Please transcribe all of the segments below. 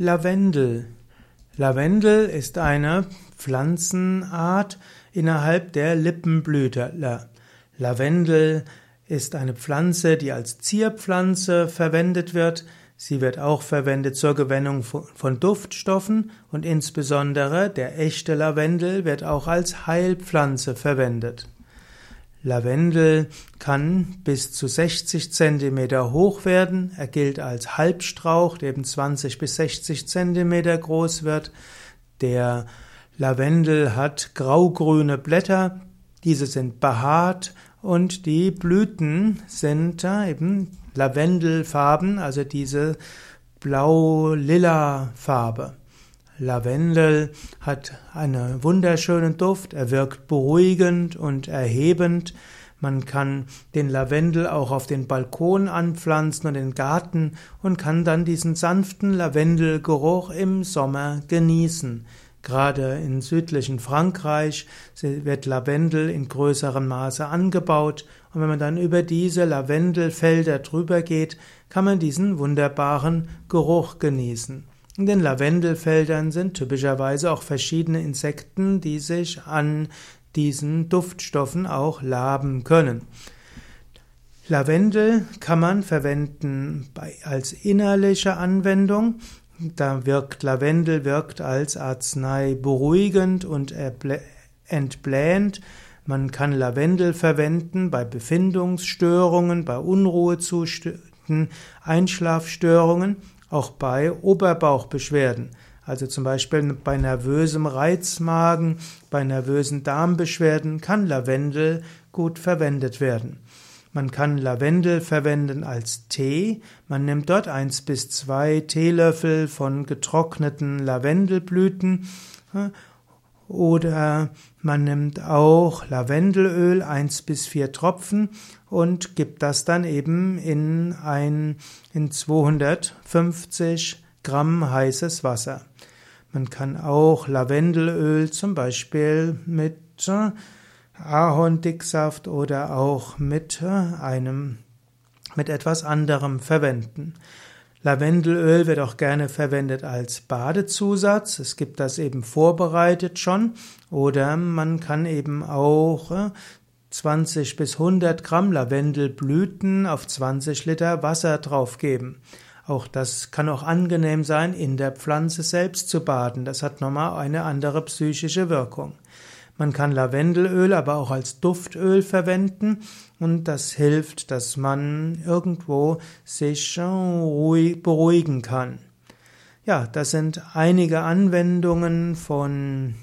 Lavendel. Lavendel ist eine Pflanzenart innerhalb der Lippenblütler. Lavendel ist eine Pflanze, die als Zierpflanze verwendet wird. Sie wird auch verwendet zur Gewinnung von Duftstoffen und insbesondere der echte Lavendel wird auch als Heilpflanze verwendet. Lavendel kann bis zu 60 Zentimeter hoch werden. Er gilt als Halbstrauch, der eben 20 bis 60 Zentimeter groß wird. Der Lavendel hat graugrüne Blätter. Diese sind behaart und die Blüten sind eben Lavendelfarben, also diese blau-lila Farbe. Lavendel hat einen wunderschönen Duft, er wirkt beruhigend und erhebend. Man kann den Lavendel auch auf den Balkon anpflanzen und den Garten und kann dann diesen sanften Lavendelgeruch im Sommer genießen. Gerade in südlichen Frankreich wird Lavendel in größerem Maße angebaut und wenn man dann über diese Lavendelfelder drüber geht, kann man diesen wunderbaren Geruch genießen. In den Lavendelfeldern sind typischerweise auch verschiedene Insekten, die sich an diesen Duftstoffen auch laben können. Lavendel kann man verwenden als innerliche Anwendung. Da wirkt Lavendel wirkt als Arznei beruhigend und entblähend. Man kann Lavendel verwenden bei Befindungsstörungen, bei Unruhezuständen, Einschlafstörungen auch bei Oberbauchbeschwerden, also zum Beispiel bei nervösem Reizmagen, bei nervösen Darmbeschwerden kann Lavendel gut verwendet werden. Man kann Lavendel verwenden als Tee. Man nimmt dort eins bis zwei Teelöffel von getrockneten Lavendelblüten oder man nimmt auch Lavendelöl, eins bis vier Tropfen und gibt das dann eben in ein, in 250 Gramm heißes Wasser. Man kann auch Lavendelöl zum Beispiel mit äh, Ahorndicksaft oder auch mit äh, einem, mit etwas anderem verwenden. Lavendelöl wird auch gerne verwendet als Badezusatz. Es gibt das eben vorbereitet schon. Oder man kann eben auch 20 äh, bis 100 Gramm Lavendelblüten auf 20 Liter Wasser draufgeben. Auch das kann auch angenehm sein, in der Pflanze selbst zu baden. Das hat nochmal eine andere psychische Wirkung. Man kann Lavendelöl aber auch als Duftöl verwenden und das hilft, dass man irgendwo sich beruhigen kann. Ja, das sind einige Anwendungen von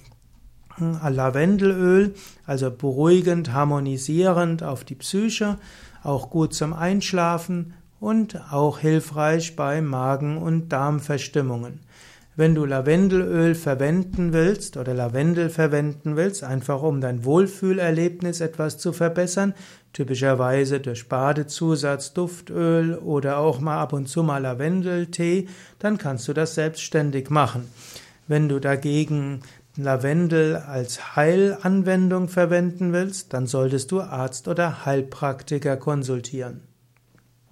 äh, Lavendelöl, also beruhigend, harmonisierend auf die Psyche, auch gut zum Einschlafen und auch hilfreich bei Magen- und Darmverstimmungen. Wenn du Lavendelöl verwenden willst oder Lavendel verwenden willst, einfach um dein Wohlfühlerlebnis etwas zu verbessern, typischerweise durch Badezusatz, Duftöl oder auch mal ab und zu mal Lavendeltee, dann kannst du das selbstständig machen. Wenn du dagegen Lavendel als Heilanwendung verwenden willst, dann solltest du Arzt oder Heilpraktiker konsultieren.